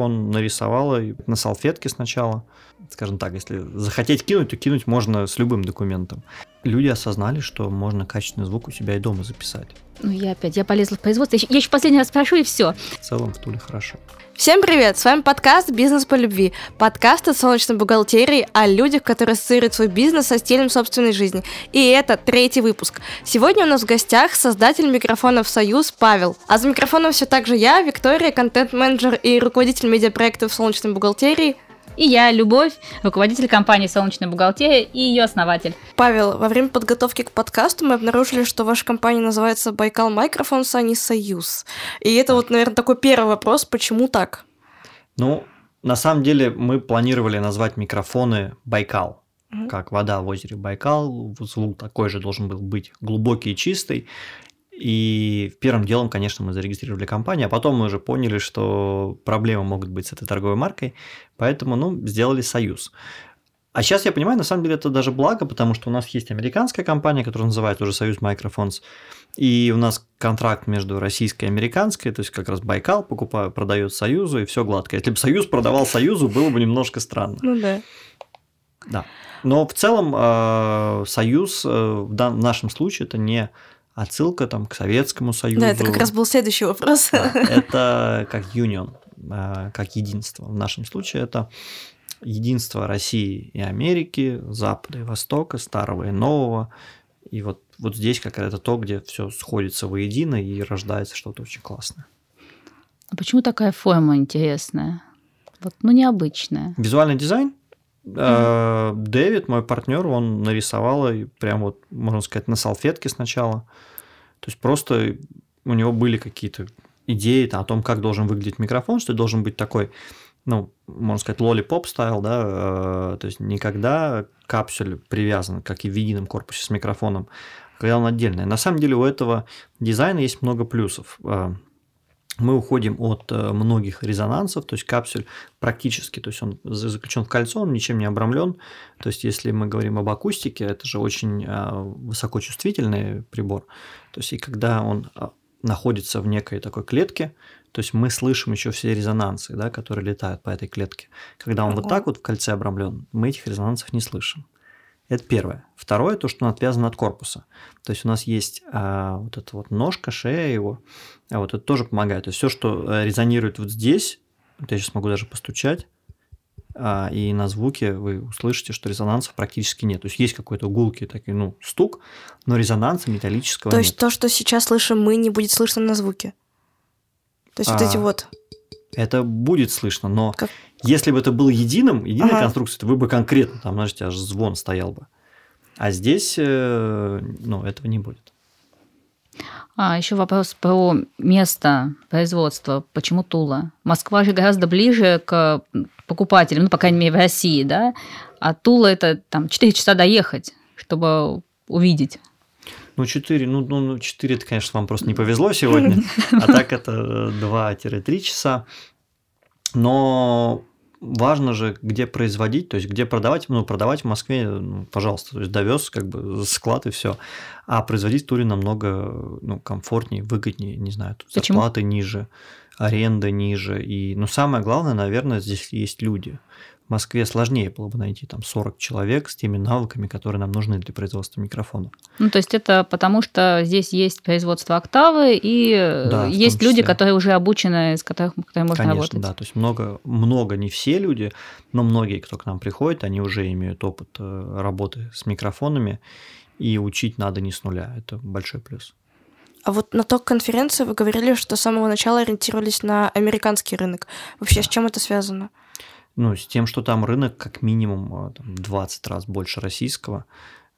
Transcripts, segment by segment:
он нарисовал на салфетке сначала. Скажем так, если захотеть кинуть, то кинуть можно с любым документом. Люди осознали, что можно качественный звук у себя и дома записать. Ну, я опять, я полезла в производство. Я еще последний раз спрошу, и все. В целом в Туле хорошо. Всем привет! С вами подкаст «Бизнес по любви». Подкаст о солнечной бухгалтерии, о людях, которые ассоциируют свой бизнес со стилем собственной жизни. И это третий выпуск. Сегодня у нас в гостях создатель микрофонов «Союз» Павел. А за микрофоном все так же я, Виктория, контент-менеджер и руководитель медиапроектов солнечной бухгалтерии – и я, Любовь, руководитель компании «Солнечная бухгалтерия» и ее основатель. Павел, во время подготовки к подкасту мы обнаружили, что ваша компания называется «Байкал Microphones», а не «Союз». И это вот, наверное, такой первый вопрос, почему так? Ну, на самом деле мы планировали назвать микрофоны «Байкал», как вода в озере Байкал, звук такой же должен был быть глубокий и чистый. И первым делом, конечно, мы зарегистрировали компанию, а потом мы уже поняли, что проблемы могут быть с этой торговой маркой, поэтому, ну, сделали союз. А сейчас я понимаю, на самом деле это даже благо, потому что у нас есть американская компания, которая называется уже Союз Microphones, и у нас контракт между российской и американской, то есть как раз Байкал покупает, продает Союзу, и все гладко. Если бы Союз продавал Союзу, было бы немножко странно. Ну да. Да. Но в целом э, Союз э, в нашем случае это не отсылка там к Советскому Союзу. Да, это как раз был следующий вопрос. Да, это как union, а, как единство. В нашем случае это единство России и Америки, Запада и Востока, старого и нового. И вот, вот здесь как это то, где все сходится воедино и рождается что-то очень классное. А почему такая форма интересная? Вот, ну, необычная. Визуальный дизайн? Mm-hmm. Дэвид, мой партнер, он нарисовал прям вот, можно сказать, на салфетке сначала. То есть просто у него были какие-то идеи о том, как должен выглядеть микрофон, что должен быть такой, ну, можно сказать, lollipop style, да, э, то есть не когда капсуль привязан, как и в едином корпусе с микрофоном, когда он отдельный. На самом деле у этого дизайна есть много плюсов. Э, мы уходим от э, многих резонансов, то есть капсуль практически, то есть он заключен в кольцо, он ничем не обрамлен. То есть если мы говорим об акустике, это же очень э, высокочувствительный прибор. То есть и когда он э, находится в некой такой клетке, то есть мы слышим еще все резонансы, да, которые летают по этой клетке. Когда он вот так вот в кольце обрамлен, мы этих резонансов не слышим. Это первое. Второе, то, что он отвязан от корпуса. То есть у нас есть а, вот эта вот ножка, шея его, а вот это тоже помогает. То есть все, что э, резонирует вот здесь, вот я сейчас могу даже постучать, а, и на звуке вы услышите, что резонансов практически нет. То есть есть какой-то гулкий такой, ну, стук, но резонанса металлического То есть нет. то, что сейчас слышим мы, не будет слышно на звуке? То есть а, вот эти вот... Это будет слышно, но как? Если бы это был единым, единой ага. конструкцией, то вы бы конкретно, там, знаете, аж звон стоял бы. А здесь, э, ну, этого не будет. А, еще вопрос про место производства. Почему Тула? Москва же гораздо ближе к покупателям, ну, по крайней мере, в России, да? А Тула – это там 4 часа доехать, чтобы увидеть. Ну, 4, ну, ну, 4 это, конечно, вам просто не повезло сегодня, а так это 2-3 часа. Но важно же, где производить, то есть где продавать. Ну, продавать в Москве, ну, пожалуйста, то есть довез как бы склад и все. А производить в туре намного ну, комфортнее, выгоднее, не знаю, тут Почему? зарплаты ниже, аренда ниже. И, ну, самое главное, наверное, здесь есть люди. В Москве сложнее было бы найти там 40 человек с теми навыками, которые нам нужны для производства микрофона. Ну, то есть это потому, что здесь есть производство октавы, и да, есть люди, которые уже обучены, с которых которые можно Конечно, работать. да. То есть много, много, не все люди, но многие, кто к нам приходит, они уже имеют опыт э, работы с микрофонами, и учить надо не с нуля. Это большой плюс. А вот на той конференции вы говорили, что с самого начала ориентировались на американский рынок. Вообще, да. с чем это связано? Ну, с тем, что там рынок как минимум э, там, 20 раз больше российского.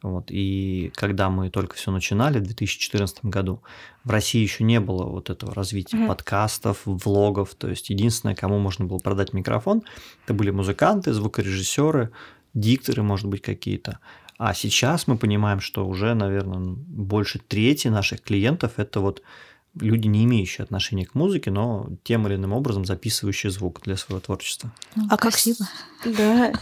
Вот, и когда мы только все начинали в 2014 году, в России еще не было вот этого развития mm-hmm. подкастов, влогов. То есть единственное, кому можно было продать микрофон, это были музыканты, звукорежиссеры, дикторы, может быть, какие-то. А сейчас мы понимаем, что уже, наверное, больше трети наших клиентов это вот люди, не имеющие отношения к музыке, но тем или иным образом записывающие звук для своего творчества. Ну, А как. Да.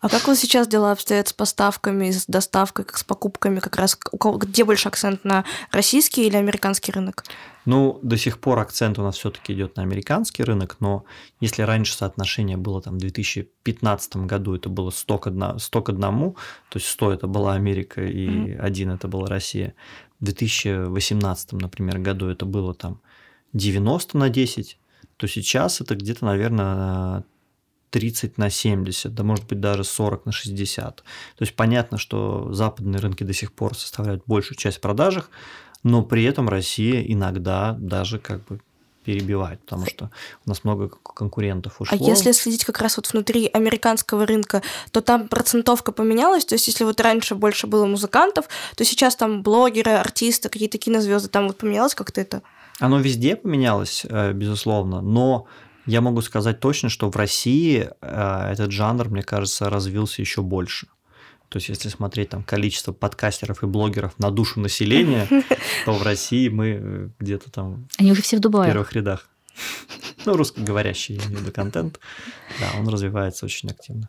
А как вот сейчас дела обстоят с поставками, с доставкой, как с покупками, как раз у кого, где больше акцент на российский или американский рынок? Ну, до сих пор акцент у нас все-таки идет на американский рынок, но если раньше соотношение было там в 2015 году, это было 100 к, 1, 100 к 1, то есть 100 это была Америка и Мгм. 1 это была Россия. В 2018, например, году это было там 90 на 10, то сейчас это где-то, наверное, 30 на 70, да может быть даже 40 на 60. То есть понятно, что западные рынки до сих пор составляют большую часть продажах, но при этом Россия иногда даже как бы перебивает, потому что у нас много конкурентов ушло. А если следить как раз вот внутри американского рынка, то там процентовка поменялась. То есть, если вот раньше больше было музыкантов, то сейчас там блогеры, артисты, какие-то кинозвезды, там вот поменялось как-то это? Оно везде поменялось, э, безусловно, но я могу сказать точно, что в России э, этот жанр, мне кажется, развился еще больше. То есть, если смотреть там количество подкастеров и блогеров на душу населения, то в России мы э, где-то там Они уже все в в Дубае. первых рядах. Ну, русскоговорящий, в контент. Да, он развивается очень активно.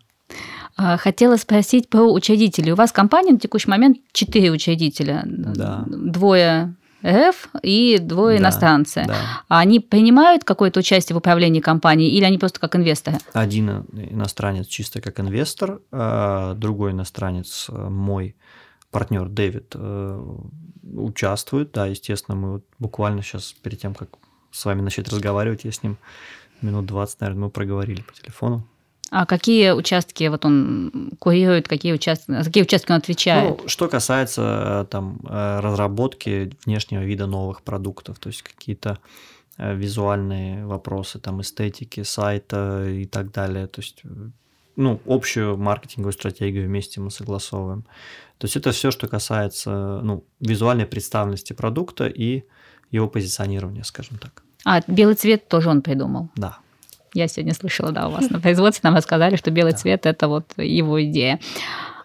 А, Хотела спросить про учредителей. У вас компания на текущий момент четыре учредителя. Да. Двое РФ и двое Да, иностранцы. Да. А они принимают какое-то участие в управлении компанией или они просто как инвесторы? Один иностранец чисто как инвестор, а другой иностранец, э, мой партнер Дэвид, э, участвует. Да, естественно, мы вот буквально сейчас перед тем, как с вами начать разговаривать, я с ним минут 20, наверное, мы проговорили по телефону. А какие участки вот он курирует, какие участки, за какие участки он отвечает? Ну, что касается э, там э, разработки внешнего вида новых продуктов, то есть какие-то э, визуальные вопросы, там эстетики сайта и так далее, то есть ну, общую маркетинговую стратегию вместе мы согласовываем. То есть это все, что касается ну, визуальной представленности продукта и его позиционирования, скажем так. А белый цвет тоже он придумал. Да. Я сегодня слышала, да, у вас на производстве нам рассказали, что белый Да. цвет это вот его идея.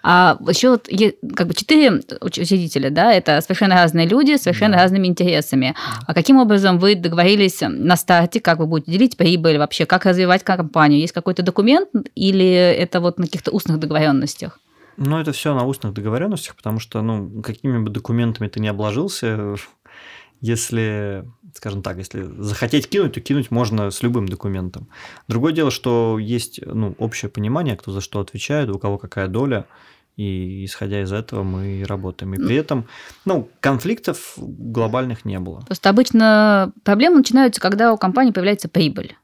А еще вот как бы четыре уч- учредителя, да, это совершенно разные люди, с совершенно Да. разными интересами. А каким образом вы договорились на старте, как вы будете делить прибыль вообще, как развивать компанию? Есть какой-то документ или это вот на каких-то устных договоренностях? Ну, это все на устных договоренностях, потому что, ну, какими бы документами ты не обложился, если, скажем так, если захотеть кинуть, то кинуть можно с любым документом. Другое дело, что есть ну, общее понимание, кто за что отвечает, у кого какая доля, и исходя из этого мы работаем. И при этом, ну, конфликтов глобальных не было. Просто обычно проблемы начинаются, когда у компании появляется прибыль.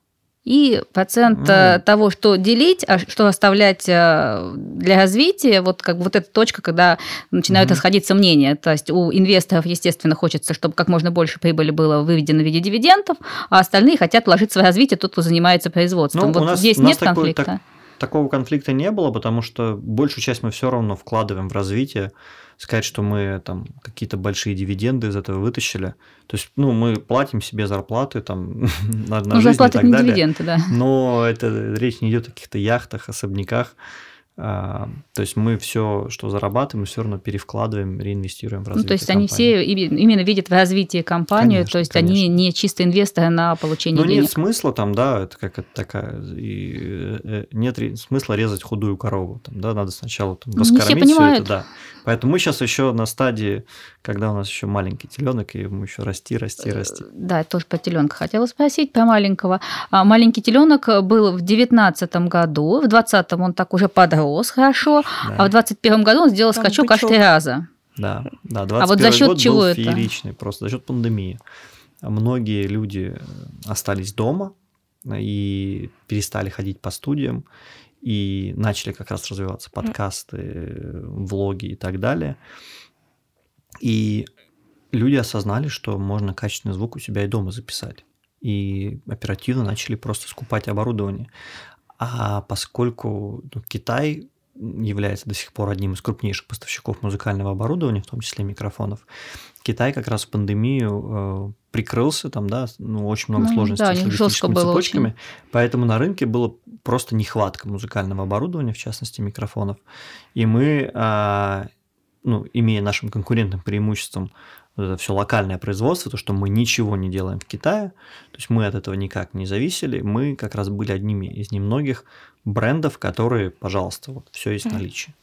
И процент Ну. того, что делить, а что оставлять э, для развития, вот как бы вот эта точка, когда начинают Мгм. расходиться мнения. То есть у инвесторов, естественно, хочется, чтобы как можно больше прибыли было выведено в виде дивидендов, а остальные хотят вложить в свое развитие тот, кто занимается производством. Ну, вот у нас- здесь у нас нет такой- конфликта. так- Такого конфликта не было, потому что большую часть мы все равно вкладываем в развитие. Сказать, что мы там какие-то большие дивиденды из этого вытащили. То есть, ну, мы платим себе зарплаты там на, на Ну, жизнь и так не далее. дивиденды, да. Но это речь не идет о каких-то яхтах, особняках. То есть мы все, что зарабатываем, все равно перевкладываем, реинвестируем в Ну, развитие то есть они компании. все име- именно видят в развитии компанию, Конечно, то есть они конечно. не чисто инвесторы на получение Ну, денег. нет смысла там, да, это как это такая, и, э, э, нет смысла резать худую корову, там, да, надо сначала там, Ну, все раскормить все понимают. это, да. Поэтому мы сейчас еще на стадии, когда у нас еще маленький теленок, и ему еще расти, расти, расти. Да, я тоже про теленка хотела спросить, про маленького. А, Маленький теленок был в девятнадцатом году, в двадцатом он так уже подрос хорошо, Да, а в двадцать первом году он сделал Там скачок аж три раза. да, да, А вот за 21 счет год чего был это? фееричный, просто за счет пандемии. Многие люди остались дома и перестали ходить по студиям, и начали как раз развиваться подкасты, влоги и так далее. И люди осознали, что можно качественный звук у себя и дома записать. И оперативно начали просто скупать оборудование. А поскольку ну, Китай является до сих пор одним из крупнейших поставщиков музыкального оборудования, в том числе микрофонов, Китай как раз в пандемию э, прикрылся, там, да, ну, очень много Ну, сложностей да, с логистическими цепочками, поэтому на рынке было просто нехватка музыкального оборудования, в частности микрофонов, и мы а, ну, имея нашим конкурентным преимуществом это все локальное производство, то, что мы ничего не делаем в Китае, то есть мы от этого никак не зависели, мы как раз были одними из немногих брендов, которые, пожалуйста, вот все есть в наличии.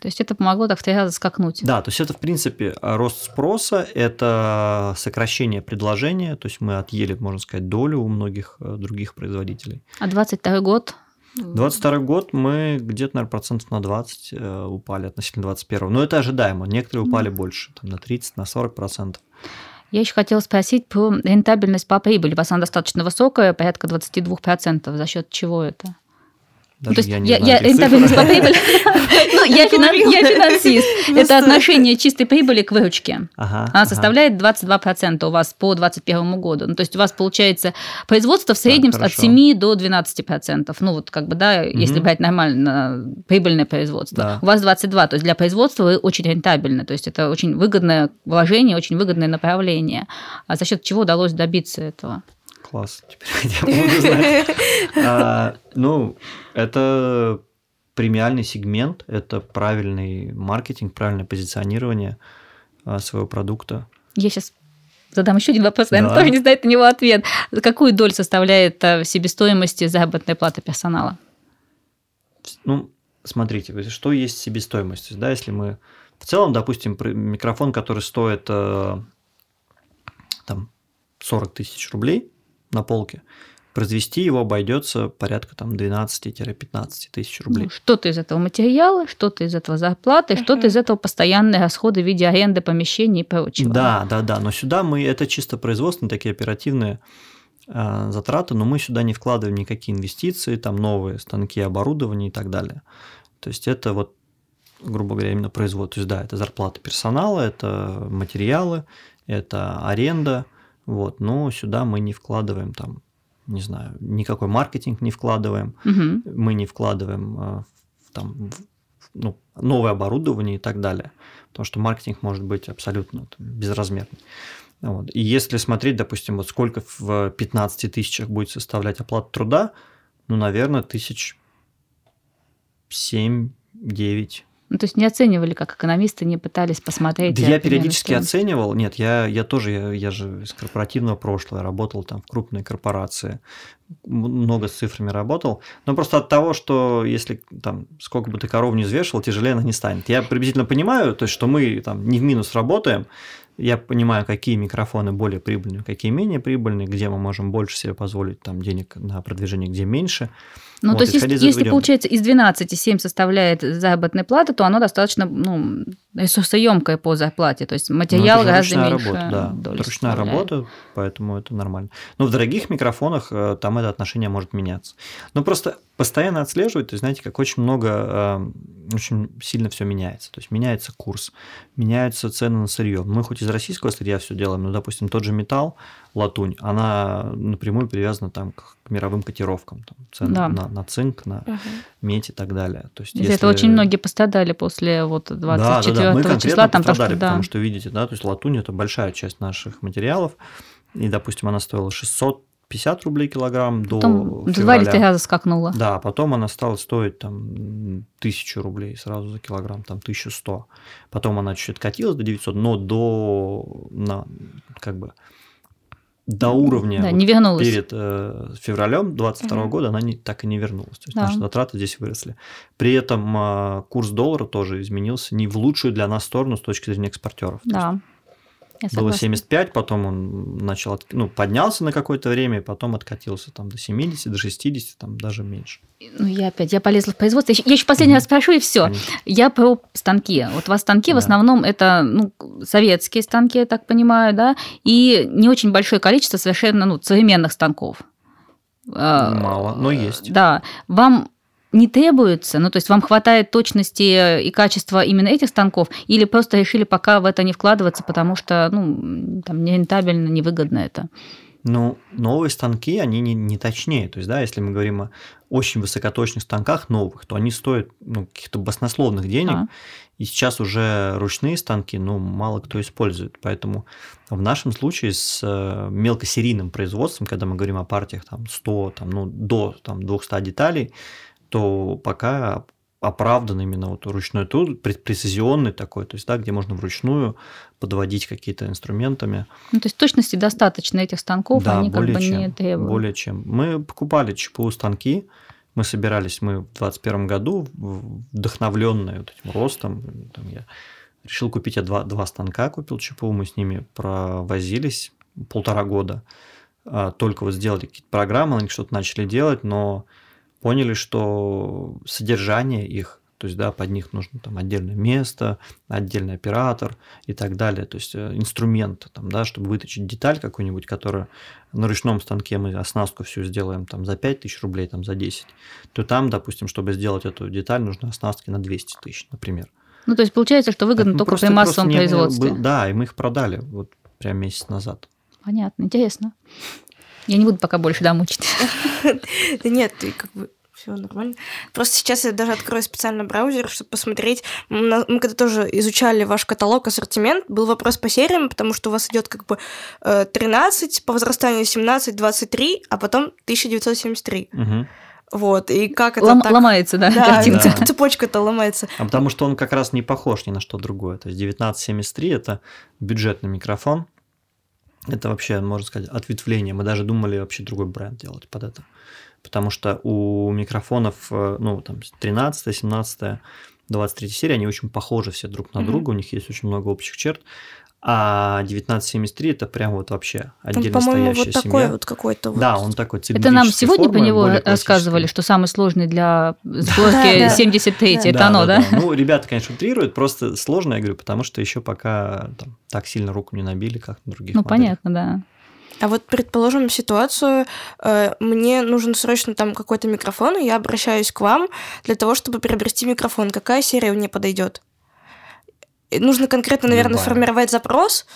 То есть это помогло так сразу скакнуть. Да, то есть это, в принципе, рост спроса, это сокращение предложения, то есть мы отъели, можно сказать, долю у многих э, других производителей. А 22 год 22 год мы где-то, наверное, процентов на 20 э, упали относительно 21 Но это ожидаемо. Некоторые упали mm. больше, там, на 30, на 40 процентов. Я еще хотела спросить про рентабельность по прибыли. У вас она достаточно высокая, порядка 22%. За счет чего это? Даже То есть я, не я, знаю я рентабельность по прибыли. Ну, я финансист. Это отношение чистой прибыли к выручке. Она составляет 22% у вас по 2021 году. Ну, то есть у вас получается производство в среднем от 7 до 12%. Ну, вот как бы, да, если брать нормально прибыльное производство. У вас 22, то есть для производства вы очень рентабельны. То есть это очень выгодное вложение, очень выгодное направление. А за счет чего удалось добиться этого? Класс, теперь я буду знать. А, ну, это премиальный сегмент, это правильный маркетинг, правильное позиционирование а, своего продукта. Я сейчас задам еще один вопрос, наверное, да. тоже не знает на него ответ. Какую долю составляет а, в себестоимости заработная плата персонала? Ну, смотрите, что есть себестоимость? Да, если мы в целом, допустим, микрофон, который стоит э, там 40 тысяч рублей, на полке, произвести его обойдется порядка там 12-15 тысяч рублей. Ну, что-то из этого материала, что-то из этого зарплаты, uh-huh. что-то из этого постоянные расходы в виде аренды помещений и прочего. Да, да, да. Но сюда мы это чисто производственные такие оперативные э, затраты, но мы сюда не вкладываем никакие инвестиции, там новые станки, оборудование и так далее. То есть это вот грубо говоря, именно производство. То есть, да, это зарплата персонала, это материалы, это аренда, вот, но сюда мы не вкладываем там, не знаю, никакой маркетинг не вкладываем, угу. мы не вкладываем э, в, там, в, ну, новое оборудование и так далее, потому что маркетинг может быть абсолютно там, безразмерный. Вот. И если смотреть, допустим, вот сколько в 15 тысячах будет составлять оплата труда, ну, наверное, тысяч 7-9 ну, то есть не оценивали, как экономисты не пытались посмотреть. Да я периодически оценивал. Нет, я, я тоже, я, я же из корпоративного прошлого, работал там в крупной корпорации, много с цифрами работал. Но просто от того, что если там сколько бы ты коров не взвешивал, тяжелее она не станет. Я приблизительно понимаю, то есть, что мы там не в минус работаем, я понимаю, какие микрофоны более прибыльные, какие менее прибыльные, где мы можем больше себе позволить там денег на продвижение, где меньше. Ну, вот, то есть, если, если получается, из 12 7 составляет заработная плата, то оно достаточно ну, ресурсоемкое по зарплате. То есть материал ну, гораздо меньше. Работа, да. Доли ручная работа, поэтому это нормально. Но в дорогих микрофонах э, там это отношение может меняться. Но просто постоянно отслеживать, то есть, знаете, как очень много, э, очень сильно все меняется. То есть меняется курс, меняются цены на сырье. Мы хоть из российского сырья все делаем, но, допустим, тот же металл, латунь, она напрямую привязана там к, к мировым котировкам, там, цены да. на, на цинк, на угу. медь и так далее. То есть, если... Это очень многие пострадали после вот 24 да, да, да. Мы числа. Там пострадали, то, что, да. потому что, видите, да, то есть латунь – это большая часть наших материалов, и, допустим, она стоила 600 50 рублей килограмм до потом февраля. два раза скакнула. Да, потом она стала стоить там тысячу рублей сразу за килограмм, там 1100. Потом она чуть-чуть катилась до 900, но до, на, как бы, до уровня да, вот не вернулась. перед э, февралем 22 угу. года она не, так и не вернулась. То есть да. наши затраты здесь выросли. При этом э, курс доллара тоже изменился не в лучшую для нас сторону с точки зрения экспортеров. Да. Было 75, потом он начал, ну, поднялся на какое-то время, и потом откатился там до 70, до 60, там даже меньше. Ну, я опять, я полезла в производство. Я еще последний mm-hmm. раз спрошу, и все. Я про станки. Вот у вас станки да. в основном это ну, советские станки, я так понимаю, да, и не очень большое количество совершенно ну, современных станков. Мало, но есть. Да. Вам не требуется? Ну, то есть вам хватает точности и качества именно этих станков, или просто решили пока в это не вкладываться, потому что, ну, там, нерентабельно, невыгодно это? Ну, новые станки, они не, не точнее. То есть, да, если мы говорим о очень высокоточных станках новых, то они стоят ну, каких-то баснословных денег. А. И сейчас уже ручные станки, ну, мало кто использует. Поэтому в нашем случае с э, мелкосерийным производством, когда мы говорим о партиях там 100, там, ну, до там, 200 деталей, то пока оправдан именно вот ручной тур, прецизионный такой, то есть, да, где можно вручную подводить какие-то инструментами. Ну, то есть точности достаточно этих станков, да, они как бы чем, не требуют. Более чем. Мы покупали ЧПУ станки, мы собирались, мы в 2021 году, вдохновленные вот этим ростом, там я решил купить, я два, два станка купил ЧПУ, мы с ними провозились полтора года, а, только вот сделали какие-то программы, они что-то начали делать, но поняли, что содержание их, то есть, да, под них нужно там отдельное место, отдельный оператор и так далее, то есть э, инструмент, там, да, чтобы выточить деталь какую-нибудь, которая на ручном станке мы оснастку всю сделаем там за 5 тысяч рублей, там за 10, то там, допустим, чтобы сделать эту деталь, нужно оснастки на 200 тысяч, например. Ну, то есть получается, что выгодно только при массовом не, производстве. Да, и мы их продали вот прям месяц назад. Понятно, интересно. Я не буду пока больше да, мучить. Да нет, ты как бы все нормально. Просто сейчас я даже открою специально браузер, чтобы посмотреть. Мы когда тоже изучали ваш каталог, ассортимент, был вопрос по сериям, потому что у вас идет как бы 13, э, по возрастанию 17, 23, а потом 1973. Угу. Вот, и как это Лом, так... Ломается, да, да картинка. Да. Цепочка-то ломается. А потому что он как раз не похож ни на что другое. То есть 1973 – это бюджетный микрофон, это вообще, можно сказать, ответвление. Мы даже думали вообще другой бренд делать под это. Потому что у микрофонов, э, ну, там, 13, 17, 23 серии, они очень похожи все друг на mm-hmm. друга, у них есть очень много общих черт. А 1973 это прям вот вообще отдельно он, по-моему, вот семья. такой вот какой-то вот. Да, он такой Это нам сегодня формы, по него рассказывали, что самый сложный для сборки 73 это оно, да? Ну, ребята, конечно, утрируют, просто сложно, я говорю, потому что еще пока так сильно руку не набили, как на других Ну, понятно, да. А вот предположим ситуацию, э, мне нужен срочно там какой-то микрофон, и я обращаюсь к вам для того, чтобы приобрести микрофон. Какая серия мне подойдет? Нужно конкретно, наверное, Любая. сформировать запрос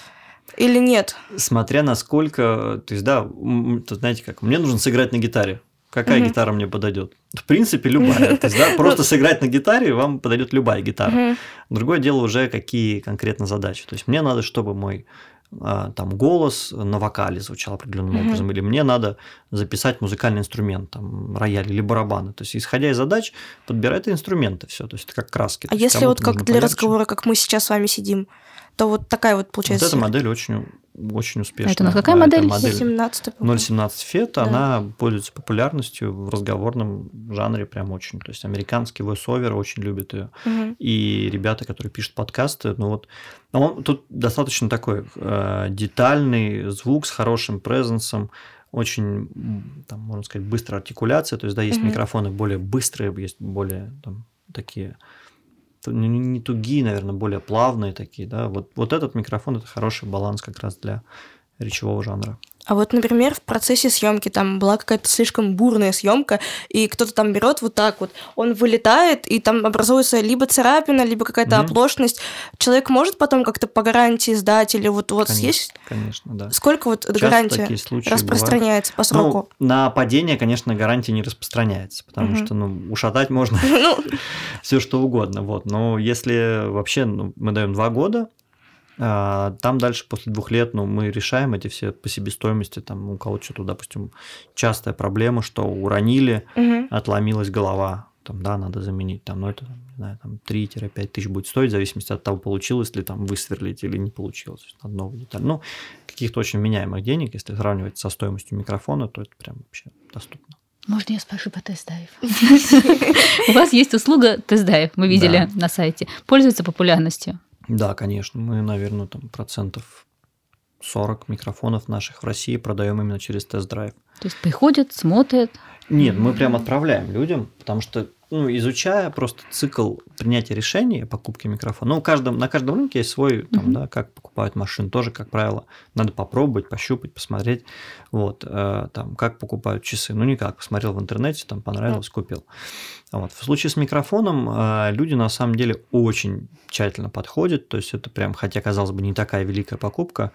или нет? Смотря насколько, то есть, да, тут, знаете как, мне нужно сыграть на гитаре. Какая угу. гитара мне подойдет? В принципе, любая. То есть, да, просто сыграть на гитаре вам подойдет любая гитара. Другое дело уже какие конкретно задачи. То есть мне надо, чтобы мой там голос на вокале звучал определенным mm-hmm. образом, или мне надо записать музыкальный инструмент, там рояль или барабаны. То есть, исходя из задач, подбирать инструменты все, то есть это как краски. А если вот как для полегче. разговора, как мы сейчас с вами сидим, то вот такая вот получается. Вот эта модель очень очень успешная. Это у нас какая модель? Это модель 017 FET, да. она пользуется популярностью в разговорном жанре прям очень. То есть американский voice-over очень любит ее. Угу. И ребята, которые пишут подкасты, ну вот, он тут достаточно такой э, детальный звук с хорошим презенсом, очень, там, можно сказать, быстрая артикуляция. То есть, да, есть угу. микрофоны более быстрые, есть более там, такие не, не тугие, наверное, более плавные такие, да. Вот, вот этот микрофон это хороший баланс как раз для речевого жанра. А вот, например, в процессе съемки там была какая-то слишком бурная съемка, и кто-то там берет вот так вот, он вылетает, и там образуется либо царапина, либо какая-то mm-hmm. оплошность. Человек может потом как-то по гарантии сдать, или вот у вас конечно, есть? Конечно, да. Сколько вот Часто гарантия распространяется бывают. по сроку? Ну, на падение, конечно, гарантия не распространяется, потому mm-hmm. что ну, ушатать можно ну. все что угодно. Вот. Но если вообще ну, мы даем два года, там дальше после двух лет ну, мы решаем эти все по себестоимости. Там у кого-то что-то, допустим, частая проблема, что уронили, угу. отломилась голова. Там, да, надо заменить. Там, ну, это, не знаю, там 3-5 тысяч будет стоить, в зависимости от того, получилось ли там высверлить или не получилось. Надо новую деталь. Ну, каких-то очень меняемых денег, если сравнивать со стоимостью микрофона, то это прям вообще доступно. Можно я спрошу по тест-драйв? У вас есть услуга тест-драйв, мы видели на сайте. Пользуется популярностью? Да, конечно. Мы, наверное, там процентов 40 микрофонов наших в России продаем именно через тест-драйв. То есть приходят, смотрят? Нет, мы прям отправляем людям, потому что ну, изучая просто цикл принятия решения о покупке микрофона. Ну, каждом, на каждом рынке есть свой, там, mm-hmm. да, как покупают машины, тоже, как правило, надо попробовать, пощупать, посмотреть, вот, э, там, как покупают часы. Ну, никак, посмотрел в интернете, там, понравилось, mm-hmm. купил. Вот. В случае с микрофоном э, люди, на самом деле, очень тщательно подходят, то есть это прям, хотя, казалось бы, не такая великая покупка,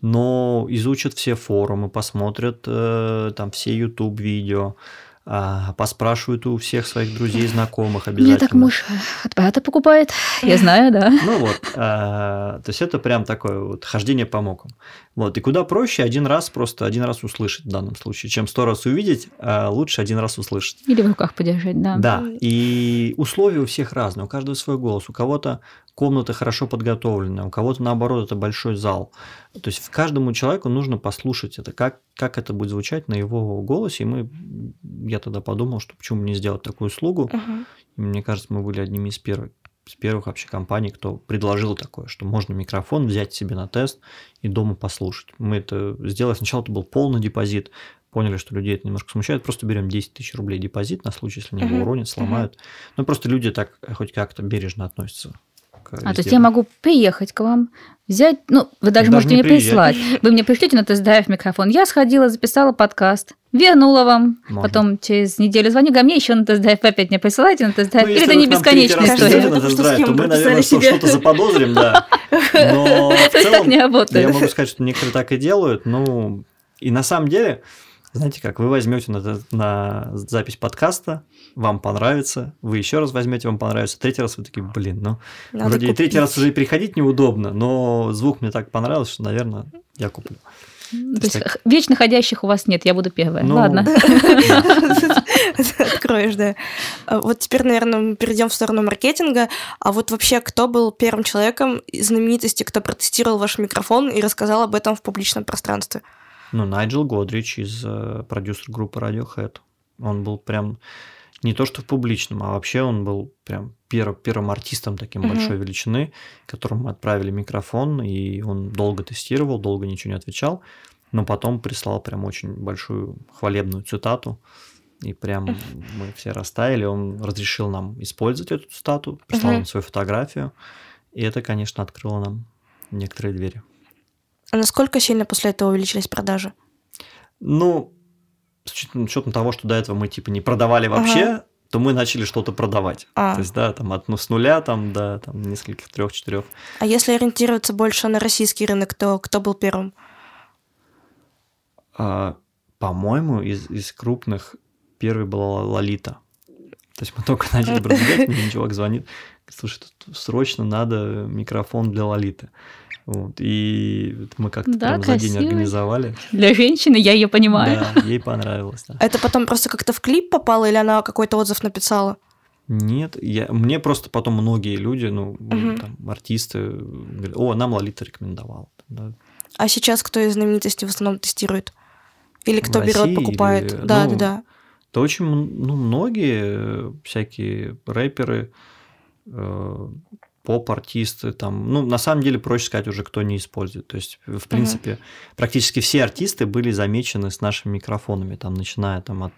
но изучат все форумы, посмотрят э, там все YouTube-видео, а, поспрашивают у всех своих друзей, знакомых обязательно. меня так муж от брата покупает, я знаю, да. Ну вот, а, то есть это прям такое вот хождение по мокам. Вот, и куда проще один раз, просто один раз услышать в данном случае, чем сто раз увидеть, а лучше один раз услышать. Или в руках подержать, да. Да, и условия у всех разные, у каждого свой голос. У кого-то комната хорошо подготовленная, у кого-то наоборот это большой зал. То есть каждому человеку нужно послушать это, как, как это будет звучать на его голосе. И мы, я тогда подумал, что почему бы не сделать такую услугу. И мне кажется, мы были одними из первых, из первых вообще компаний, кто предложил такое, что можно микрофон взять себе на тест и дома послушать. Мы это сделали. Сначала это был полный депозит. Поняли, что людей это немножко смущает. Просто берем 10 тысяч рублей депозит на случай, если они его Мгм. уронят, сломают. Ну, просто люди так хоть как-то бережно относятся. К А, то есть я могу приехать к вам, взять, ну, вы даже, Даже можете не мне приезжать. прислать. Вы мне пришлете на тест-драйв микрофон. Я сходила, записала подкаст, вернула вам, Можно. потом через неделю звоню, говорю, мне еще на тест-драйв опять не присылайте на тест-драйв. Ну, Или если это не бесконечная история. история. на тест-драйв, то мы, наверное, что-то заподозрим, да. Но в То есть так целом, не работает. Я могу сказать, что некоторые так и делают. Ну, и на самом деле, знаете как, вы возьмете на, на запись подкаста, вам понравится, вы еще раз возьмете, вам понравится, третий раз вы такие, блин, ну, Надо вроде и третий купить. раз уже и приходить неудобно, но звук мне так понравился, что, наверное, я куплю. То есть так- вечно ходящих у вас нет, я буду первая. Ну, Ладно. Откроешь, да. А Вот теперь, наверное, мы перейдем в сторону маркетинга. А вот вообще, кто был первым человеком из знаменитости, кто протестировал ваш микрофон и рассказал об этом в публичном пространстве? Ну, Найджел Годрич из э, продюсер группы Radiohead. Он был прям не то что в публичном, а вообще он был прям пер- первым артистом таким Мгм. большой величины, которому мы отправили микрофон, и он долго тестировал, долго ничего не отвечал, но потом прислал прям очень большую хвалебную цитату, и прям мы все растаяли, он разрешил нам использовать эту цитату, прислал Мгм. нам свою фотографию, и это, конечно, открыло нам некоторые двери. А насколько сильно после этого увеличились продажи? Ну, с учетом, учетом того, что до этого мы типа не продавали вообще, то мы начали что-то продавать. А. То есть, да, там от ну, с нуля там до там, нескольких трех-четырех. А если ориентироваться больше на российский рынок, то кто был первым? А, по-моему, из, из крупных первой была Лолита. То есть мы только начали продвигать, мне чувак звонит, говорит, слушай, тут срочно надо микрофон для Лолиты. Вот, и это мы как-то Да, прям за день организовали. Для женщины я ее понимаю. Да, ей понравилось. да. Это потом просто как-то в клип попало или она какой-то отзыв написала? Нет, я, мне просто потом многие люди, ну, Мгм. там, артисты, говорят, о, нам Лолита рекомендовала. Да. А сейчас кто из знаменитостей в основном тестирует? Или В кто берет, России покупает? или- Да, ну, да, да. То очень ну, многие э, всякие рэперы, э, поп-артисты, там, ну, на самом деле, проще сказать уже, кто не использует. То есть, в принципе, практически все артисты были замечены с нашими микрофонами, там, начиная там от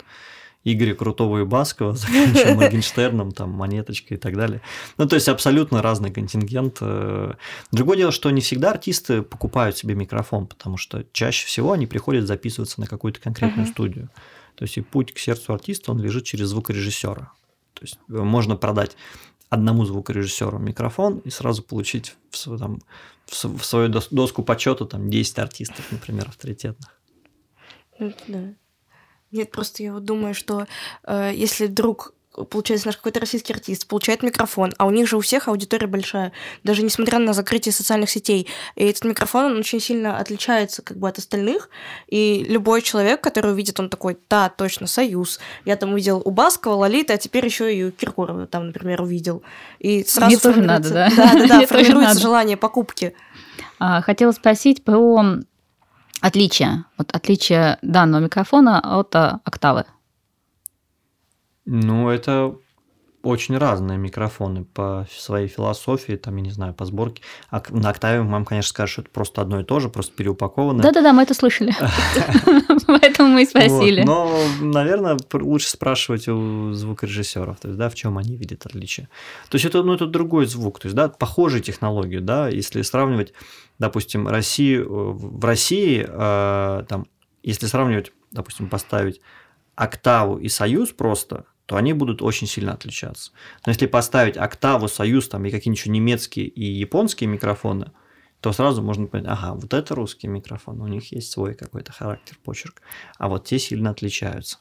Игоря Крутого и Баскова, заканчивая Моргенштерном, там, Монеточкой и так далее. Ну, то есть, абсолютно разный контингент. э. Другое дело, что не всегда артисты покупают себе микрофон, потому что чаще всего они приходят записываться на какую-то конкретную Мгм. студию. То есть, и путь к сердцу артиста, он лежит через звукорежиссера. То есть, можно продать одному звукорежиссеру микрофон и сразу получить в, там, в свою дос- доску почета там 10 артистов, например, авторитетных. Ну, да. Нет, просто я вот думаю, что э, если вдруг получается наш какой-то российский артист получает микрофон, а у них же у всех аудитория большая, даже несмотря на закрытие социальных сетей, и этот микрофон он очень сильно отличается как бы от остальных, и любой человек, который увидит, он такой, да, точно, Союз. Я там увидел у Баскова, Лолиты, а теперь еще и Киркорова там, например, увидел. И сразу Мне тоже надо, да? Да, да, да, формируется желание покупки. А, Хотела спросить про отличие. Вот отличие данного микрофона от а, октавы. Ну, это очень разные микрофоны по своей философии, там, я не знаю, по сборке. А на октаве вам, конечно, скажут, что это просто одно и то же, просто переупакованное. Да-да-да, мы это слышали. Поэтому мы и спросили. Но, наверное, лучше спрашивать у звукорежиссеров, то есть, да, в чем они видят отличие. То есть это, ну, это другой звук, то есть, да, похожие технологии, да, если сравнивать, допустим, Россию, э, в России, э, там, если сравнивать, допустим, поставить октаву и союз просто, то они будут очень сильно отличаться. Но если поставить октаву, союз там, и какие-нибудь еще немецкие и японские микрофоны, то сразу можно понять, ага, вот это русский микрофон, у них есть свой какой-то характер, почерк, а вот те сильно отличаются.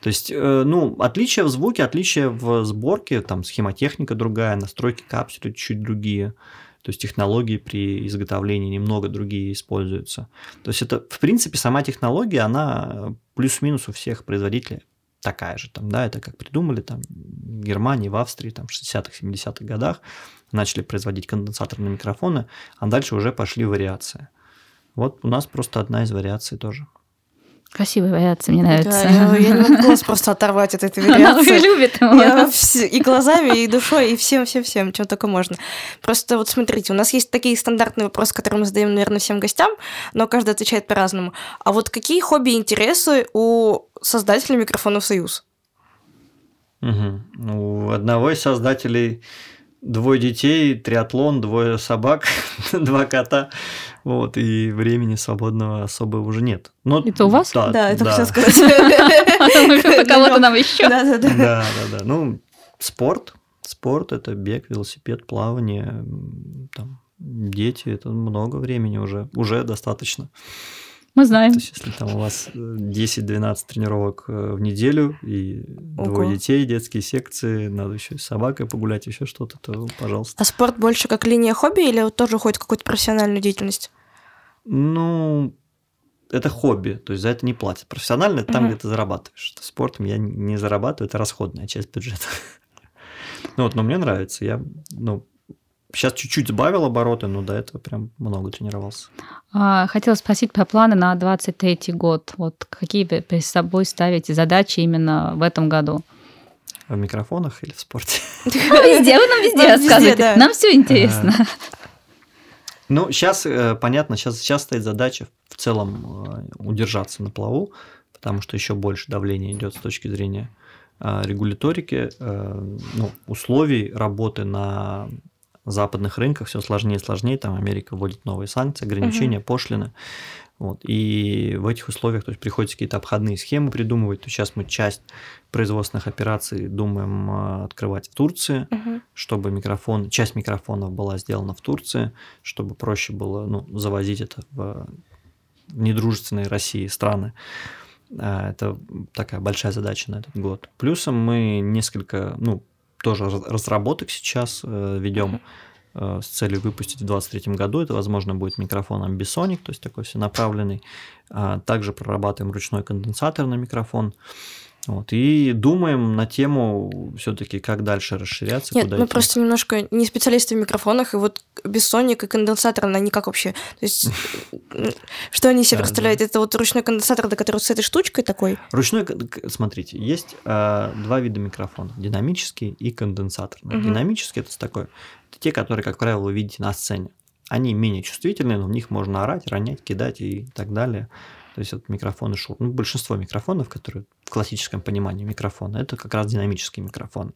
То есть, э, ну, отличия в звуке, отличия в сборке, там схемотехника другая, настройки капсулы чуть другие. То есть технологии при изготовлении немного другие используются. То есть это, в принципе, сама технология, она плюс-минус у всех производителей такая же. Там, да, это как придумали там, в Германии, в Австрии там, в 60-х, 70-х годах начали производить конденсаторные микрофоны, а дальше уже пошли вариации. Вот у нас просто одна из вариаций тоже. Красивая вариация, мне нравится. Да, я, я не могу глаз просто оторвать от этой вариации. Она любит я И глазами, и душой, и всем-всем-всем, чем только можно. Просто вот смотрите, у нас есть такие стандартные вопросы, которые мы задаем, наверное, всем гостям, но каждый отвечает по-разному. А вот какие хобби и интересы у создателя микрофонов «Союз»? Угу. У одного из создателей двое детей, триатлон, двое собак, два кота. Вот, и времени свободного особо уже нет. Но, это у вас? Да, да это да. все сказать. Кого-то нам еще. Да, да, да. Да, Ну, спорт. Спорт – это бег, велосипед, плавание, там, дети – это много времени уже, уже достаточно. Мы знаем. То есть, если там у вас 10-12 тренировок э, в неделю и Ого. двое детей, детские секции, надо еще и с собакой погулять, еще что-то, то пожалуйста. А спорт больше как линия хобби или тоже ходит какую-то профессиональную деятельность? Ну, это хобби, то есть за это не платят. Профессионально это там, угу. где ты зарабатываешь. Спортом я не зарабатываю, это расходная часть бюджета. Ну вот, но мне нравится. Я, ну, Сейчас чуть-чуть сбавил обороты, но до этого прям много тренировался. А, хотела спросить про планы на 23 год. Вот какие вы перед собой ставите задачи именно в этом году? В микрофонах или в спорте? Везде, вы нам везде рассказываете. Нам все интересно. Ну, сейчас, э, понятно, сейчас, сейчас стоит задача в целом э, удержаться на плаву, потому что еще больше давления идет с точки зрения э, регуляторики, ну, условий работы на западных рынках все сложнее и сложнее, там Америка вводит новые санкции, ограничения, угу. пошлины. Вот. И в этих условиях то есть, приходится какие-то обходные схемы придумывать. То сейчас мы часть производственных операций думаем а, открывать в Турции, угу. чтобы микрофон, часть микрофонов была сделана в Турции, чтобы проще было ну, завозить это в недружественные России страны. А, это такая большая задача на этот год. Плюсом мы несколько, ну, тоже разработок сейчас э, ведем э, с целью выпустить в 2023 году. Это, возможно, будет микрофон Ambisonic, то есть такой все направленный. А также прорабатываем ручной конденсатор на микрофон. Вот, и думаем на тему все-таки, как дальше расширяться. Нет, куда мы идти. просто немножко не специалисты в микрофонах, и вот бессоник и конденсатор, они как вообще? То есть, что они себе представляют? Это вот ручной конденсатор, до которого с этой штучкой такой? Ручной, смотрите, есть а, два вида микрофона: динамический и конденсаторный. Динамический это такой, это те, которые, как правило, вы видите на сцене. Они менее чувствительные, но в них можно орать, ронять, кидать и так далее. То есть вот микрофоны Shure. Ну, большинство микрофонов, которые в классическом понимании микрофона, это как раз динамический микрофон.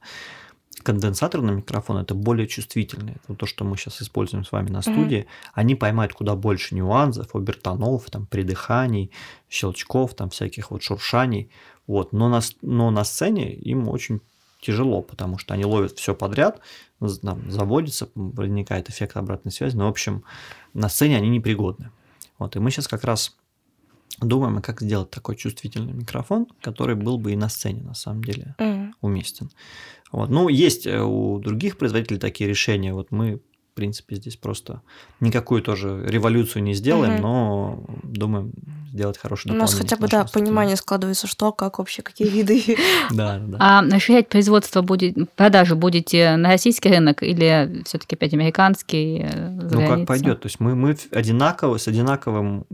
Конденсаторный микрофон это более чувствительный. Это то, что мы сейчас используем с вами на студии. Mm-hmm. Они поймают куда больше нюансов, обертонов, там, придыханий, щелчков, там, всяких вот шуршаний. Вот. Но, на, но на сцене им очень тяжело, потому что они ловят все подряд, там, заводится, возникает эффект обратной связи, но, в общем, на сцене они непригодны. Вот, и мы сейчас как раз думаем, а как сделать такой чувствительный микрофон, который был бы и на сцене, на самом деле, mm. уместен. Вот. Ну, есть э, у других производителей такие решения. Вот мы, в принципе, здесь просто никакую тоже революцию не сделаем, mm-hmm. но думаем сделать хороший У нас хотя бы, да, понимание складывается, что, как вообще, какие виды. Да, да. А расширять производство будет, продажи будете на российский рынок или все-таки опять американский? Э, ну, как пойдет. То есть мы, мы одинаково, с одинаковым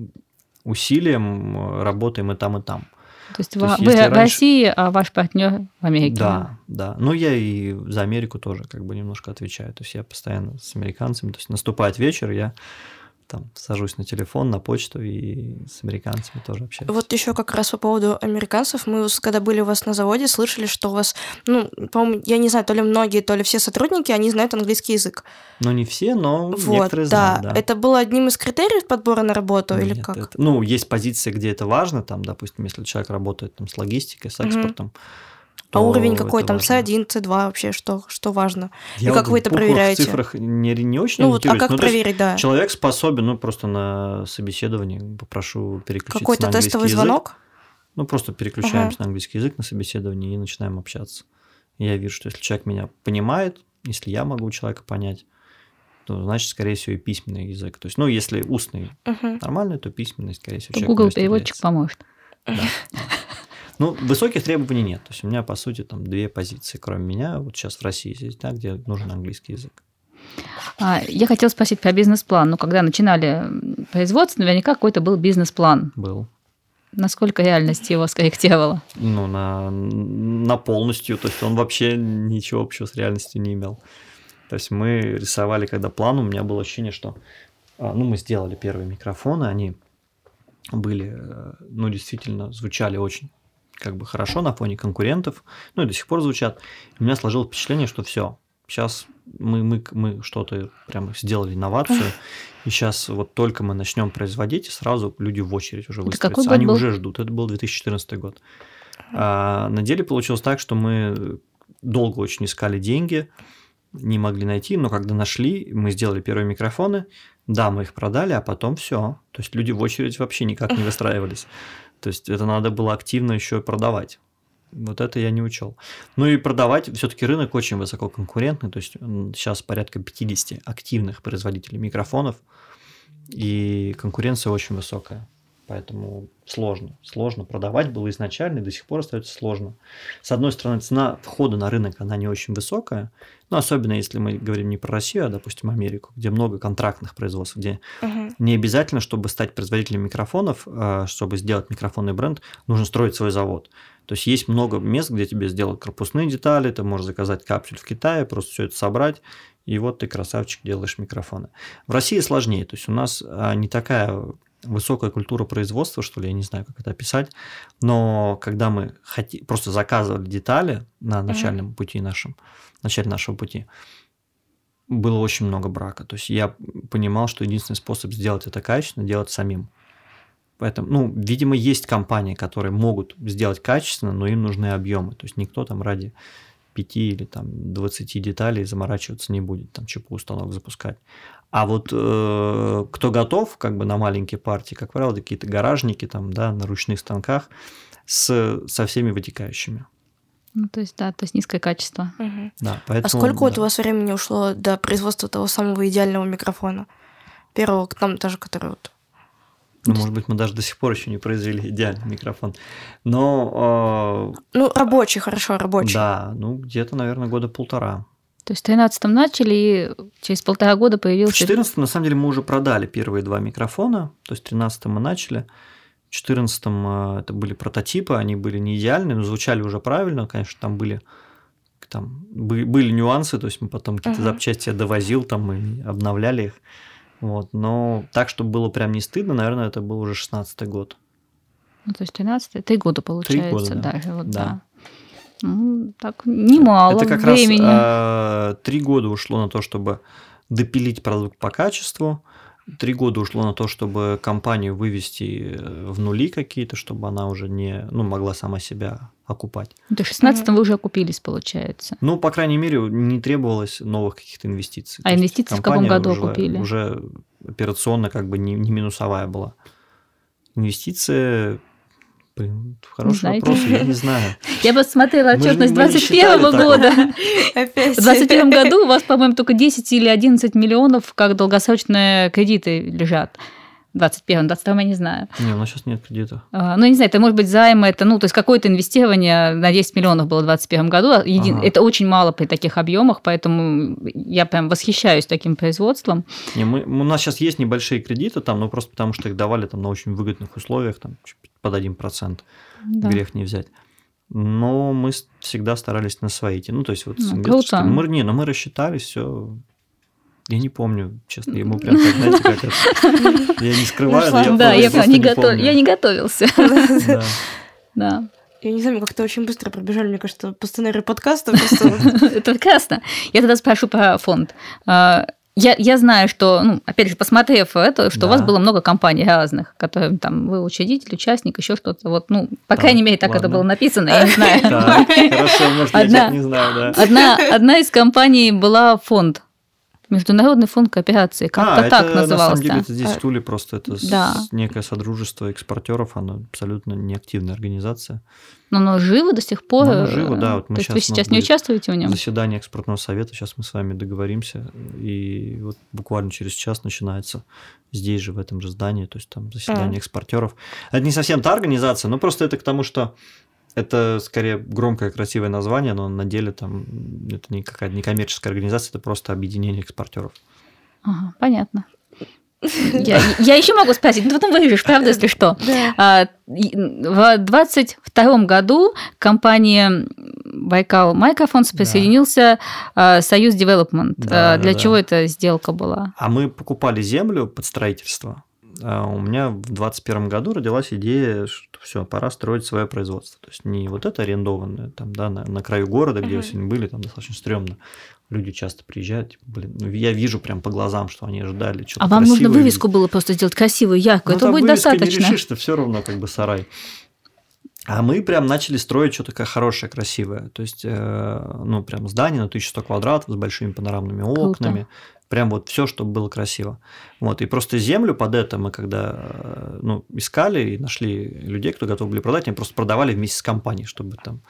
усилием э, работаем и там, и там. То есть, То есть вы в раньше... России, а ваш партнер в Америке? Да, да. Ну, я и за Америку тоже как бы немножко отвечаю. То есть я постоянно с американцами. То есть наступает вечер, я там сажусь на телефон, на почту и с американцами тоже общаюсь. Вот еще как раз по поводу американцев. Мы, когда были у вас на заводе, слышали, что у вас, ну, по-моему, я не знаю, то ли многие, то ли все сотрудники, они знают английский язык. Ну, не все, но вот, некоторые да. знают, да. Это было одним из критериев подбора на работу Нет, или как? Это, ну, есть позиции, где это важно, там, допустим, если человек работает там, с логистикой, с экспортом, угу а уровень какой там C1, C2 вообще, что, что важно? Я и как вы это проверяете? в цифрах не, не очень Ну вот, а как ну, проверить, да? Человек способен, ну просто на собеседовании попрошу переключиться Какой-то на тестовый язык. звонок? Ну, просто переключаемся на английский язык на собеседовании и начинаем общаться. Я вижу, что если человек меня понимает, если я могу человека понять, то значит, скорее всего, и письменный язык. То есть, ну, если устный Мгм. нормальный, то письменный, скорее всего, То человек Google переводчик является. поможет. Да. Ну, высоких требований нет. То есть, у меня, по сути, там две позиции, кроме меня. Вот сейчас в России есть, да, где нужен английский язык. А, я хотела спросить про бизнес-план. Ну, когда начинали производство, наверняка какой-то был бизнес-план. Был. Насколько реальность его скорректировала? Ну, на, на полностью. То есть, он вообще ничего общего с реальностью не имел. То есть, мы рисовали, когда план, у меня было ощущение, что... а, Ну, мы сделали первые микрофоны, они были, э, ну, действительно, звучали очень как бы хорошо на фоне конкурентов, ну и до сих пор звучат. У меня сложилось впечатление, что все, сейчас мы, мы, мы что-то прямо сделали инновацию, и сейчас вот только мы начнем производить, и сразу люди в очередь уже выстроятся. Они был? уже ждут. Это был 2014 год. А на деле получилось так, что мы долго очень искали деньги, не могли найти, но когда нашли, мы сделали первые микрофоны, да, мы их продали, а потом все. То есть люди в очередь вообще никак не выстраивались. То есть это надо было активно еще продавать. Вот это я не учел. Ну и продавать, все-таки рынок очень высококонкурентный, то есть сейчас порядка 50 активных производителей микрофонов, и конкуренция очень высокая. Поэтому сложно. Сложно продавать было изначально, и до сих пор остается сложно. С одной стороны, цена входа на рынок, она не очень высокая, но особенно если мы говорим не про Россию, а, допустим, Америку, где много контрактных производств, где Мгм. не обязательно, чтобы стать производителем микрофонов, э, чтобы сделать микрофонный бренд, нужно строить свой завод. То есть есть много мест, где тебе сделают корпусные детали, ты можешь заказать капсуль в Китае, просто все это собрать, и вот ты красавчик делаешь микрофоны. В России сложнее, то есть у нас а, не такая высокая культура производства, что ли, я не знаю, как это описать, но когда мы хоти... просто заказывали детали на начальном пути нашем, начале нашего пути, было очень много брака. То есть я понимал, что единственный способ сделать это качественно, делать самим. Поэтому, ну, видимо, есть компании, которые могут сделать качественно, но им нужны объемы. То есть никто там ради 5 или там 20 деталей заморачиваться не будет, там ЧПУ станок запускать. А вот э, кто готов как бы на маленькие партии, как правило, какие-то гаражники там, да, на ручных станках с, со всеми вытекающими. Ну, то есть, да, то есть низкое качество. Мгм. Да, поэтому, А сколько вот да. у вас времени ушло до производства того самого идеального микрофона? Первого, к нам даже, который вот... Ну, может быть, мы даже до сих пор еще не произвели идеальный микрофон. Но Ну, рабочий, хорошо, э, рабочий. да, ну где-то, наверное, года полтора. То есть в 13 начали, и через полтора года В появился... 2014 на самом деле мы уже продали первые два микрофона, то есть в 2013 мы начали. В 2014 это были прототипы, они были не идеальные, но звучали уже правильно, конечно, там были там бы- были нюансы, то есть мы потом какие-то Мгм. запчасти довозил, там мы обновляли их. Вот, но так, чтобы было прям не стыдно, наверное, это был уже 16 год. Ну, то есть 13 три года получается года, да. даже. Вот, Да. да. Ну, так немало Это как времени. раз э, три года ушло на то, чтобы допилить продукт по качеству. Три года ушло на то, чтобы компанию вывести э, в нули какие-то, чтобы она уже не ну, могла сама себя окупать. До 16 вы уже окупились, получается. Ну, по крайней мере, не требовалось новых каких-то инвестиций. А То инвестиции в каком году уже, окупили? Уже операционно как бы не, не минусовая была. Инвестиции... Блин, хороший знаете? вопрос, я не знаю. Я бы смотрела отчетность не- мы не 21 считали так. года. Опять. В 2021 году у вас, по-моему, только 10 или 11 миллионов как долгосрочные кредиты лежат. В 21 22 я не знаю. Не, у нас сейчас нет кредита. А, Ну, не знаю, это может быть займы, это, ну, то есть какое-то инвестирование на 10 миллионов было в 2021 году. Един- Ага. Это очень мало при таких объемах, поэтому я прям восхищаюсь таким производством. Не, мы, у нас сейчас есть небольшие кредиты там, но просто потому что их давали там на очень выгодных условиях, там под 1%, Да. грех не взять. Но мы всегда старались на свои идти. Ну, то есть вот Ну, круто. Мы, не, но мы рассчитались, все. Я не помню, честно, ему прям так, знаете, как это. Я не скрываю, но я да, я, не готовился. Да. Я не знаю, мы как-то очень быстро пробежали, мне кажется, по сценарию подкаста. Просто... Это прекрасно. Я тогда спрошу про фонд. Я, я знаю, что, ну, опять же, посмотрев это, что у вас Да. было много компаний разных, которые там вы учредитель, участник, еще что-то. Вот, ну, по Так, крайней мере, так это ладно. было написано, я не знаю. Хорошо, может, я не знаю, да. Одна из компаний была фонд. Международный фонд кооперации, как-то а, так это, назывался. На самом деле, это здесь А, в Туле просто это да. некое содружество экспортеров, оно абсолютно неактивная организация. Но оно живо до сих пор. Ну, оно э, живо, да, вот мы То есть вы сейчас не участвуете в нем? Заседание экспортного совета, сейчас мы с вами договоримся, и вот буквально через час начинается здесь же, в этом же здании, то есть там заседание экспортеров. Это не совсем та организация, но просто это к тому, что это скорее громкое, красивое название, но на деле там это не какая-то не коммерческая организация, это просто объединение экспортеров. Ага, понятно. Я, я еще могу спросить, ну потом вырежешь, правда, если что. Да. А, В 22 году компания Байкал Microphones Да. присоединился а, Союз Development. Да, да, Для да. чего эта сделка была? А мы покупали землю под строительство. А У меня в 2021 году родилась идея, что все, пора строить свое производство. То есть не вот это арендованное там, да, на, на краю города, где Мгм. сегодня были, там достаточно стрёмно. Люди часто приезжают, типа, блин, ну, я вижу прям по глазам, что они ожидали что-то А вам нужно вывеску было просто сделать красивую, яркую. Ну, Это будет достаточно. не решишь, что все равно как бы сарай. А мы прям начали строить что-то такое хорошее, красивое. То есть, э, ну, прям здание на 1100 квадратов с большими панорамными окнами. Прям вот все, чтобы было красиво. Вот. И просто землю под это мы когда э, ну, искали и нашли людей, кто готов были продать, они просто продавали вместе с компанией, чтобы там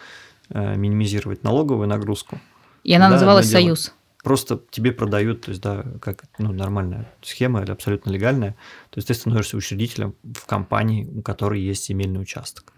э, минимизировать налоговую нагрузку. И она Да, называлась. Союз. Просто тебе продают, то есть, да, как ну, нормальная схема или абсолютно легальная. То есть ты становишься учредителем в компании, у которой есть земельный участок.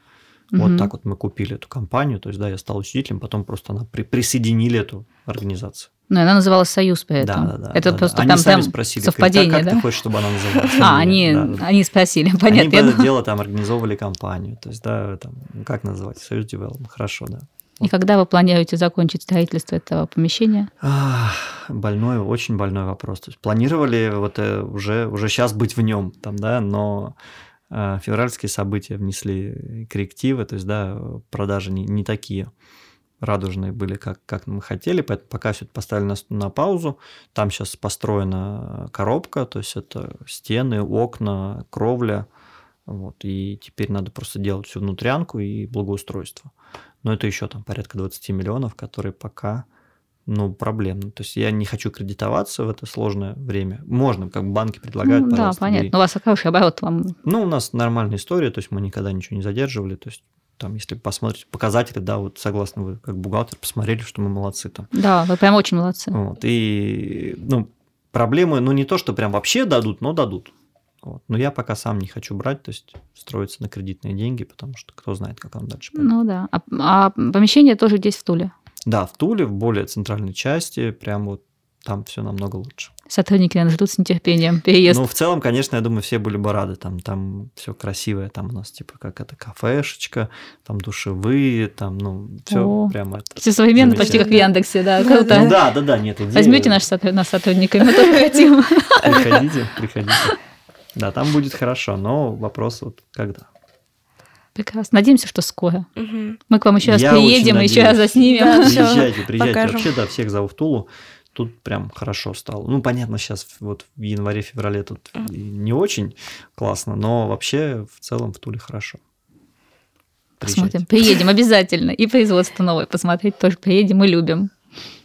Вот Мгм. так вот мы купили эту компанию, то есть, да, я стал учредителем, потом просто она при- присоединили эту организацию. Ну, она называлась Союз при этом. Да, да, да. Это да, просто да. там, Они сами там спросили, совпадение, как да? ты хочешь, чтобы она называлась? А, они, да, они спросили, Они, понятно. по я это дело, там организовывали компанию, то есть, да, там, как называть, Союз Development, хорошо, да. И когда вы планируете закончить строительство этого помещения? Ах, больной, очень больной вопрос. То есть планировали вот э, уже, уже сейчас быть в нем, там, да, но э, февральские события внесли коррективы, то есть, да, продажи не, не такие радужные были, как, как мы хотели, поэтому пока все это поставили на, на паузу. Там сейчас построена коробка, то есть это стены, окна, кровля, вот, и теперь надо просто делать всю внутрянку и благоустройство. Но это еще там порядка 20 миллионов, которые пока ну, проблемно. То есть я не хочу кредитоваться в это сложное время. Можно, как банки предлагают, Ну, да, понятно. бери. Но у вас хороший оборот вам. Ну, у нас нормальная история, то есть мы никогда ничего не задерживали. То есть там, если посмотреть показатели, да, вот согласно вы, как бухгалтер, посмотрели, что мы молодцы там. Да, вы прям очень молодцы. Вот. И, ну, проблемы, ну, не то, что прям вообще дадут, но дадут. Вот. Но я пока сам не хочу брать, то есть строиться на кредитные деньги, потому что кто знает, как он дальше пойдет. Ну да. А, а помещение тоже здесь в Туле. Да, в Туле, в более центральной части, прям вот там все намного лучше. Сотрудники, наверное, ждут с нетерпением переезд. Ну, в целом, конечно, я думаю, все были бы рады. Там, там все красивое, там у нас типа как это кафешечка, там душевые, там, ну, все О. прямо это. Все современно, почти как в. Яндексе, да, Да, круто. Ну да, да, да, нет, идея. Возьмете наш нас сотрудниками, мы тоже хотим. Приходите, приходите. Да, там будет хорошо, но вопрос вот когда. Прекрасно. Надеемся, что скоро. Мгм. Мы к вам еще раз Я приедем, еще раз заснимем. Да, Приезжайте, приезжайте. покажем. Вообще, да, всех зову в Тулу. Тут прям хорошо стало. Ну, понятно, сейчас вот в январе-феврале тут и не очень классно, но вообще в целом в Туле хорошо. Посмотрим. Приедем обязательно. И производство новое посмотреть тоже приедем, мы любим.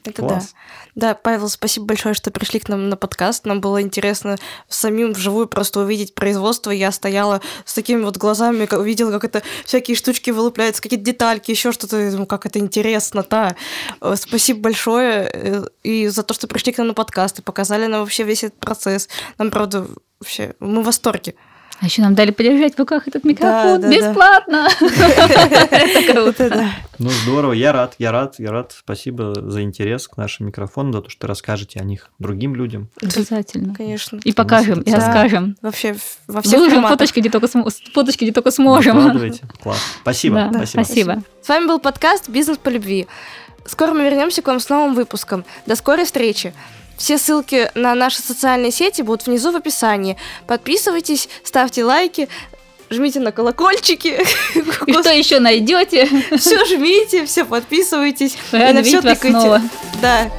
Это Класс. да. Да, Павел, спасибо большое, что пришли к нам на подкаст. Нам было интересно самим вживую просто увидеть производство. Я стояла с такими вот глазами, увидела, как это всякие штучки вылупляются, какие-то детальки, еще что-то. Думаю, как это интересно, да. Э, Спасибо большое э, и за то, что пришли к нам на подкаст и показали нам вообще весь этот процесс. Нам, правда, вообще, мы в восторге. А еще нам дали подержать в руках этот микрофон да, да. бесплатно. Ну, здорово, я рад, я рад, я рад. Спасибо за интерес к нашим микрофонам, за то, что расскажете о них другим людям. Обязательно. Конечно. И покажем, и расскажем. Вообще во всех Выложим фоточки, где только, фоточки, где только сможем. Выкладывайте. Класс. Спасибо. спасибо. С вами был подкаст «Бизнес по любви». Скоро мы вернемся к вам с новым выпуском. До скорой встречи. Все ссылки на наши социальные сети будут внизу в описании. Подписывайтесь, ставьте лайки, жмите на колокольчики. И что еще найдете? Все жмите, все подписывайтесь. Рада и на все тыкайте. Да.